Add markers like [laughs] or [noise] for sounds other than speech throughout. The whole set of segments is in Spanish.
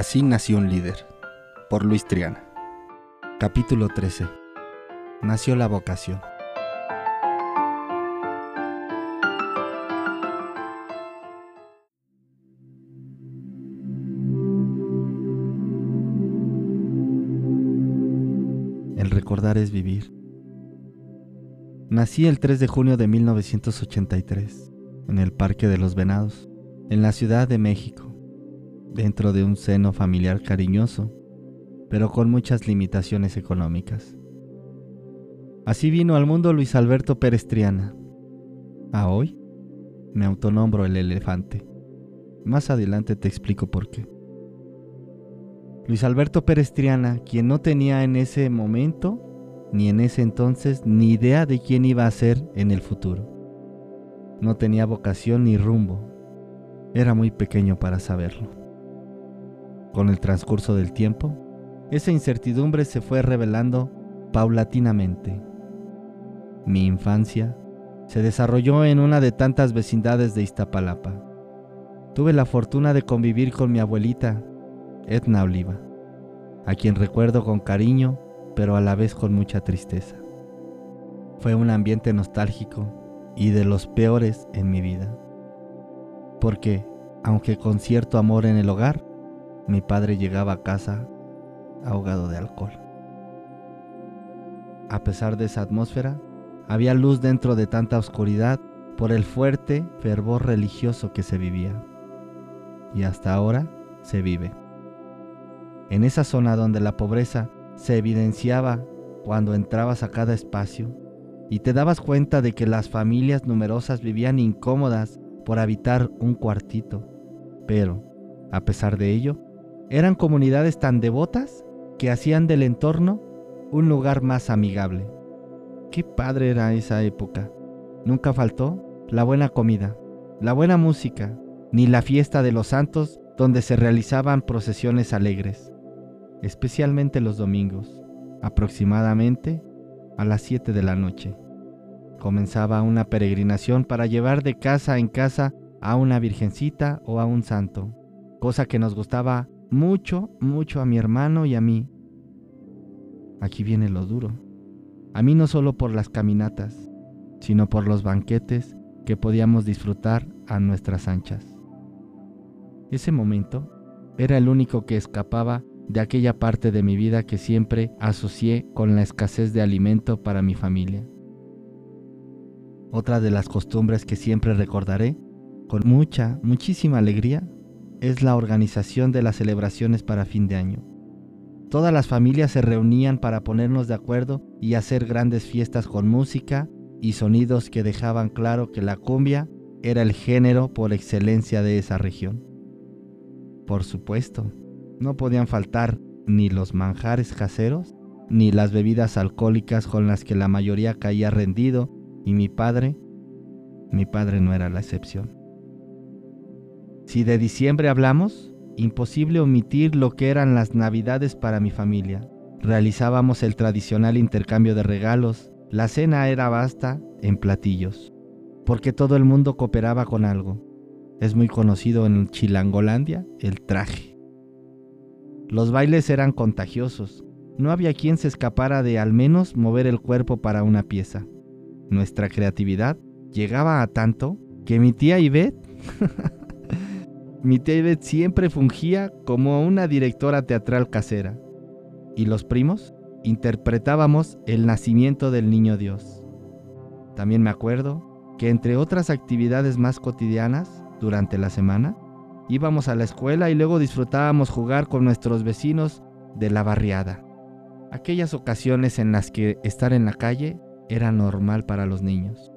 Así nació un líder, por Luis Triana. Capítulo 13. Nació la vocación. El recordar es vivir. Nací el 3 de junio de 1983, en el Parque de los Venados, en la Ciudad de México dentro de un seno familiar cariñoso, pero con muchas limitaciones económicas. Así vino al mundo Luis Alberto Pérez Triana. A hoy me autonombro el elefante. Más adelante te explico por qué. Luis Alberto Pérez Triana, quien no tenía en ese momento ni en ese entonces ni idea de quién iba a ser en el futuro. No tenía vocación ni rumbo. Era muy pequeño para saberlo. Con el transcurso del tiempo, esa incertidumbre se fue revelando paulatinamente. Mi infancia se desarrolló en una de tantas vecindades de Iztapalapa. Tuve la fortuna de convivir con mi abuelita, Edna Oliva, a quien recuerdo con cariño, pero a la vez con mucha tristeza. Fue un ambiente nostálgico y de los peores en mi vida. Porque, aunque con cierto amor en el hogar, mi padre llegaba a casa ahogado de alcohol. A pesar de esa atmósfera, había luz dentro de tanta oscuridad por el fuerte fervor religioso que se vivía. Y hasta ahora se vive. En esa zona donde la pobreza se evidenciaba cuando entrabas a cada espacio y te dabas cuenta de que las familias numerosas vivían incómodas por habitar un cuartito. Pero, a pesar de ello, eran comunidades tan devotas que hacían del entorno un lugar más amigable. Qué padre era esa época. Nunca faltó la buena comida, la buena música, ni la fiesta de los santos donde se realizaban procesiones alegres, especialmente los domingos, aproximadamente a las 7 de la noche. Comenzaba una peregrinación para llevar de casa en casa a una virgencita o a un santo, cosa que nos gustaba mucho, mucho a mi hermano y a mí. Aquí viene lo duro. A mí no solo por las caminatas, sino por los banquetes que podíamos disfrutar a nuestras anchas. Ese momento era el único que escapaba de aquella parte de mi vida que siempre asocié con la escasez de alimento para mi familia. Otra de las costumbres que siempre recordaré con mucha, muchísima alegría es la organización de las celebraciones para fin de año. Todas las familias se reunían para ponernos de acuerdo y hacer grandes fiestas con música y sonidos que dejaban claro que la cumbia era el género por excelencia de esa región. Por supuesto, no podían faltar ni los manjares caseros, ni las bebidas alcohólicas con las que la mayoría caía rendido, y mi padre, mi padre no era la excepción. Si de diciembre hablamos, imposible omitir lo que eran las navidades para mi familia. Realizábamos el tradicional intercambio de regalos, la cena era vasta en platillos, porque todo el mundo cooperaba con algo. Es muy conocido en Chilangolandia el traje. Los bailes eran contagiosos, no había quien se escapara de al menos mover el cuerpo para una pieza. Nuestra creatividad llegaba a tanto que mi tía Ivette [laughs] Mi tía siempre fungía como una directora teatral casera y los primos interpretábamos el nacimiento del niño Dios. También me acuerdo que entre otras actividades más cotidianas durante la semana, íbamos a la escuela y luego disfrutábamos jugar con nuestros vecinos de la barriada. Aquellas ocasiones en las que estar en la calle era normal para los niños.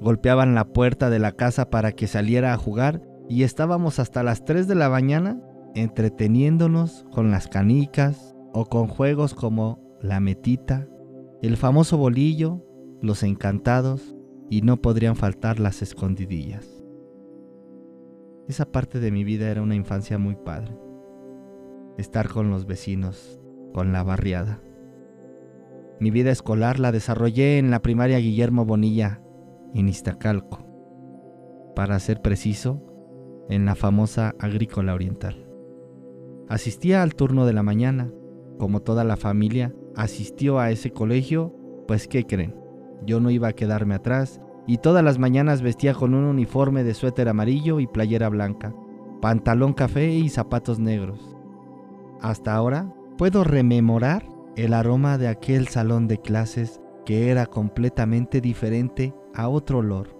Golpeaban la puerta de la casa para que saliera a jugar y estábamos hasta las 3 de la mañana entreteniéndonos con las canicas o con juegos como la metita, el famoso bolillo, los encantados y no podrían faltar las escondidillas. Esa parte de mi vida era una infancia muy padre. Estar con los vecinos, con la barriada. Mi vida escolar la desarrollé en la primaria Guillermo Bonilla, en Iztacalco. Para ser preciso, en la famosa agrícola oriental. Asistía al turno de la mañana. Como toda la familia asistió a ese colegio, pues ¿qué creen? Yo no iba a quedarme atrás y todas las mañanas vestía con un uniforme de suéter amarillo y playera blanca, pantalón café y zapatos negros. Hasta ahora puedo rememorar el aroma de aquel salón de clases que era completamente diferente a otro olor.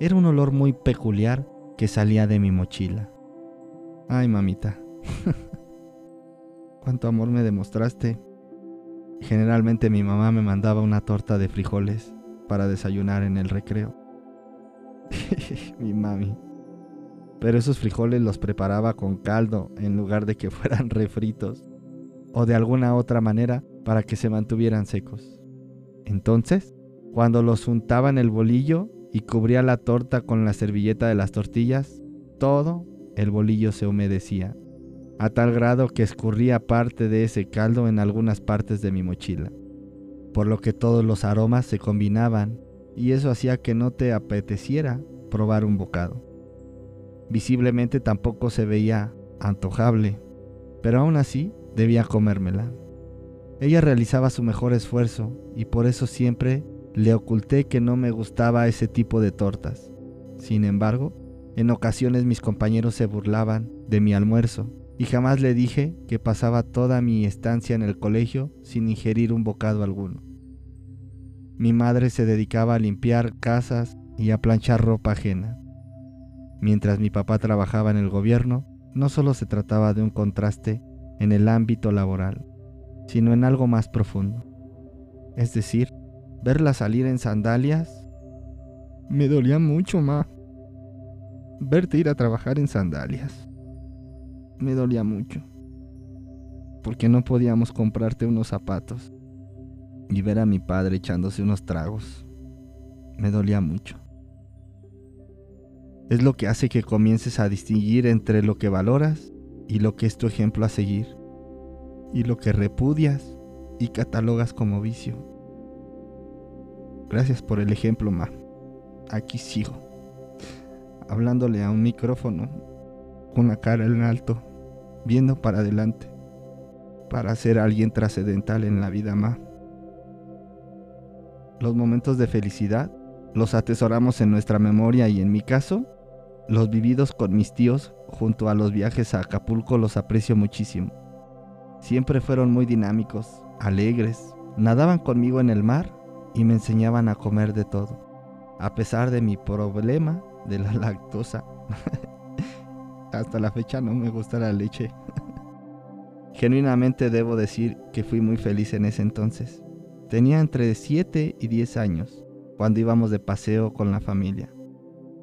Era un olor muy peculiar que salía de mi mochila. Ay, mamita. [laughs] Cuánto amor me demostraste. Generalmente mi mamá me mandaba una torta de frijoles para desayunar en el recreo. [laughs] mi mami. Pero esos frijoles los preparaba con caldo en lugar de que [laughs] fueran refritos o de alguna otra manera para que se mantuvieran secos. Entonces, cuando los untaba en el bolillo y cubría la torta con la servilleta de las tortillas, todo el bolillo se humedecía, a tal grado que escurría parte de ese caldo en algunas partes de mi mochila, por lo que todos los aromas se combinaban y eso hacía que no te apeteciera probar un bocado. Visiblemente tampoco se veía antojable, pero aún así debía comérmela. Ella realizaba su mejor esfuerzo y por eso siempre le oculté que no me gustaba ese tipo de tortas. Sin embargo, en ocasiones mis compañeros se burlaban de mi almuerzo y jamás le dije que pasaba toda mi estancia en el colegio sin ingerir un bocado alguno. Mi madre se dedicaba a limpiar casas y a planchar ropa ajena. Mientras mi papá trabajaba en el gobierno, no solo se trataba de un contraste en el ámbito laboral, sino en algo más profundo. Es decir, verla salir en sandalias me dolía mucho, más. Verte ir a trabajar en sandalias me dolía mucho. Porque no podíamos comprarte unos zapatos. Y ver a mi padre echándose unos tragos me dolía mucho. Es lo que hace que comiences a distinguir entre lo que valoras y lo que es tu ejemplo a seguir, y lo que repudias y catalogas como vicio. Gracias por el ejemplo, Ma. Aquí sigo, hablándole a un micrófono, con la cara en alto, viendo para adelante, para ser alguien trascendental en la vida, Ma. Los momentos de felicidad los atesoramos en nuestra memoria y en mi caso, los vividos con mis tíos junto a los viajes a Acapulco los aprecio muchísimo. Siempre fueron muy dinámicos, alegres, nadaban conmigo en el mar y me enseñaban a comer de todo. A pesar de mi problema de la [laughs] lactosa, hasta la fecha no me gusta la leche. Genuinamente debo decir que fui muy feliz en ese entonces. Tenía entre 7 y 10 años cuando íbamos de paseo con la familia.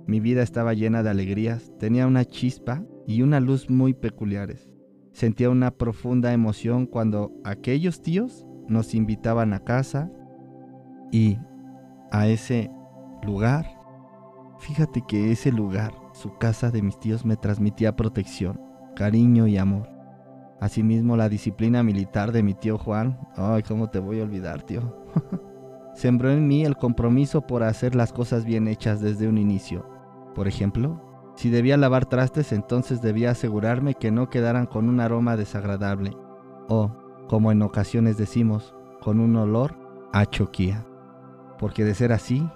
Mi vida estaba llena de alegrías, tenía una chispa y una luz muy peculiares. Sentía una profunda emoción cuando aquellos tíos nos invitaban a casa y a ese lugar. Fíjate que ese lugar, su casa de mis tíos, me transmitía protección, cariño y amor. Asimismo, la disciplina militar de mi tío Juan. Ay, ¿cómo te voy a olvidar, tío? [laughs] Sembró en mí el compromiso por hacer las cosas bien hechas desde un inicio por ejemplo, si debía lavar trastes, entonces debía asegurarme que no quedaran con un aroma desagradable o, como en ocasiones decimos, con un olor a choquía. Porque de ser así,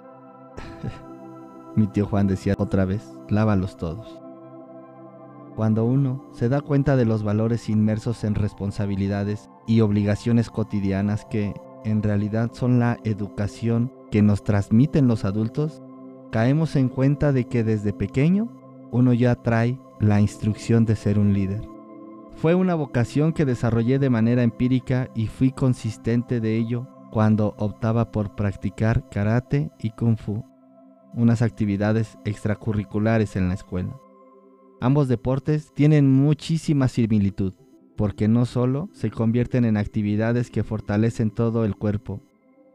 [laughs] mi tío Juan decía otra vez, lávalos todos. Cuando uno se da cuenta de los valores inmersos en responsabilidades y obligaciones cotidianas que en realidad son la educación que nos transmiten los adultos, caemos en cuenta de que desde pequeño uno ya trae la instrucción de ser un líder. Fue una vocación que desarrollé de manera empírica y fui consistente de ello cuando optaba por practicar karate y kung fu, unas actividades extracurriculares en la escuela. Ambos deportes tienen muchísima similitud, porque no solo se convierten en actividades que fortalecen todo el cuerpo,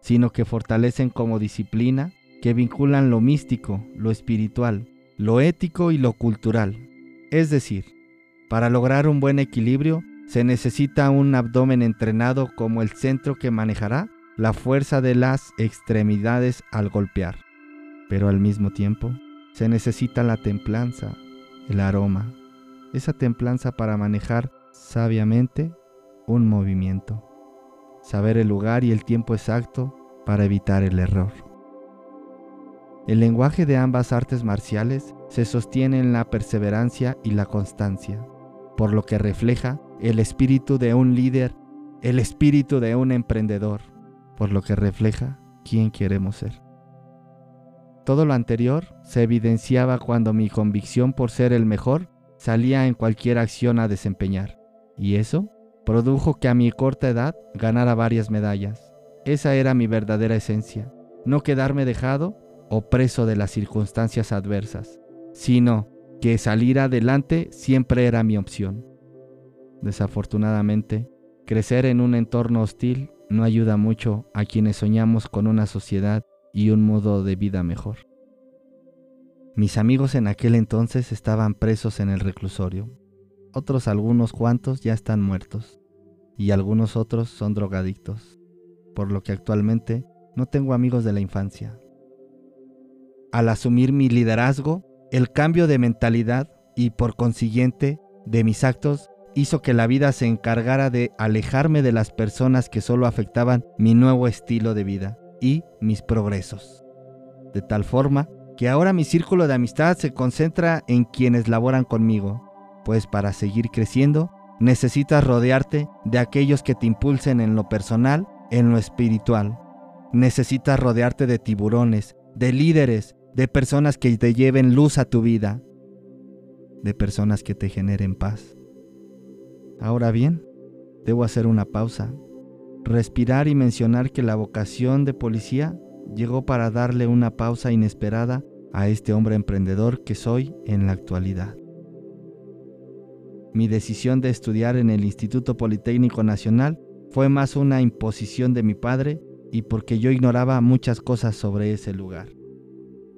sino que fortalecen como disciplina que vinculan lo místico, lo espiritual, lo ético y lo cultural. Es decir, para lograr un buen equilibrio se necesita un abdomen entrenado como el centro que manejará la fuerza de las extremidades al golpear. Pero al mismo tiempo se necesita la templanza, el aroma, esa templanza para manejar sabiamente un movimiento. Saber el lugar y el tiempo exacto para evitar el error. El lenguaje de ambas artes marciales se sostiene en la perseverancia y la constancia, por lo que refleja el espíritu de un líder, el espíritu de un emprendedor, por lo que refleja quién queremos ser. Todo lo anterior se evidenciaba cuando mi convicción por ser el mejor salía en cualquier acción a desempeñar, y eso produjo que a mi corta edad ganara varias medallas. Esa era mi verdadera esencia, no quedarme dejado o preso de las circunstancias adversas, sino que salir adelante siempre era mi opción. Desafortunadamente, crecer en un entorno hostil no ayuda mucho a quienes soñamos con una sociedad y un modo de vida mejor. Mis amigos en aquel entonces estaban presos en el reclusorio. Otros algunos cuantos ya están muertos y algunos otros son drogadictos, por lo que actualmente no tengo amigos de la infancia. Al asumir mi liderazgo, el cambio de mentalidad y por consiguiente de mis actos hizo que la vida se encargara de alejarme de las personas que solo afectaban mi nuevo estilo de vida y mis progresos. De tal forma que ahora mi círculo de amistad se concentra en quienes laboran conmigo, pues para seguir creciendo necesitas rodearte de aquellos que te impulsen en lo personal, en lo espiritual. Necesitas rodearte de tiburones, de líderes, de personas que te lleven luz a tu vida, de personas que te generen paz. Ahora bien, debo hacer una pausa, respirar y mencionar que la vocación de policía llegó para darle una pausa inesperada a este hombre emprendedor que soy en la actualidad. Mi decisión de estudiar en el Instituto Politécnico Nacional fue más una imposición de mi padre y porque yo ignoraba muchas cosas sobre ese lugar.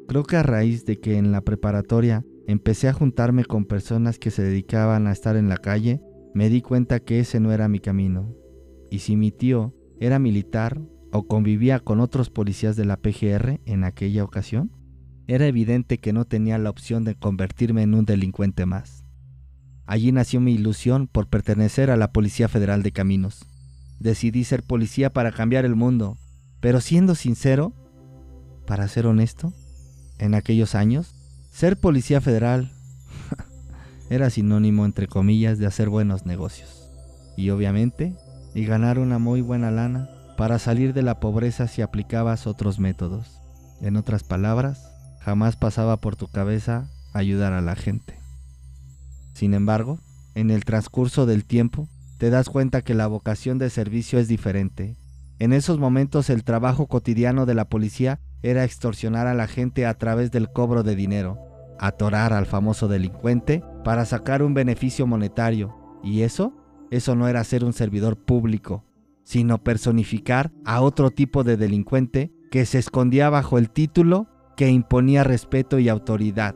Creo que a raíz de que en la preparatoria empecé a juntarme con personas que se dedicaban a estar en la calle, me di cuenta que ese no era mi camino. Y si mi tío era militar o convivía con otros policías de la PGR en aquella ocasión, era evidente que no tenía la opción de convertirme en un delincuente más. Allí nació mi ilusión por pertenecer a la Policía Federal de Caminos. Decidí ser policía para cambiar el mundo, pero siendo sincero, para ser honesto, en aquellos años, ser policía federal era sinónimo, entre comillas, de hacer buenos negocios. Y obviamente, y ganar una muy buena lana para salir de la pobreza si aplicabas otros métodos. En otras palabras, jamás pasaba por tu cabeza ayudar a la gente. Sin embargo, en el transcurso del tiempo, te das cuenta que la vocación de servicio es diferente. En esos momentos el trabajo cotidiano de la policía era extorsionar a la gente a través del cobro de dinero, atorar al famoso delincuente para sacar un beneficio monetario. ¿Y eso? Eso no era ser un servidor público, sino personificar a otro tipo de delincuente que se escondía bajo el título que imponía respeto y autoridad.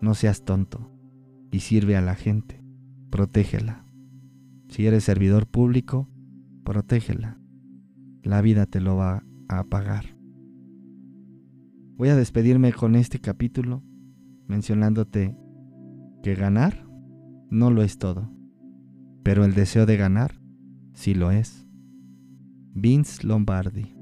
No seas tonto y sirve a la gente. Protégela. Si eres servidor público, protégela. La vida te lo va a pagar. Voy a despedirme con este capítulo mencionándote que ganar no lo es todo, pero el deseo de ganar sí lo es. Vince Lombardi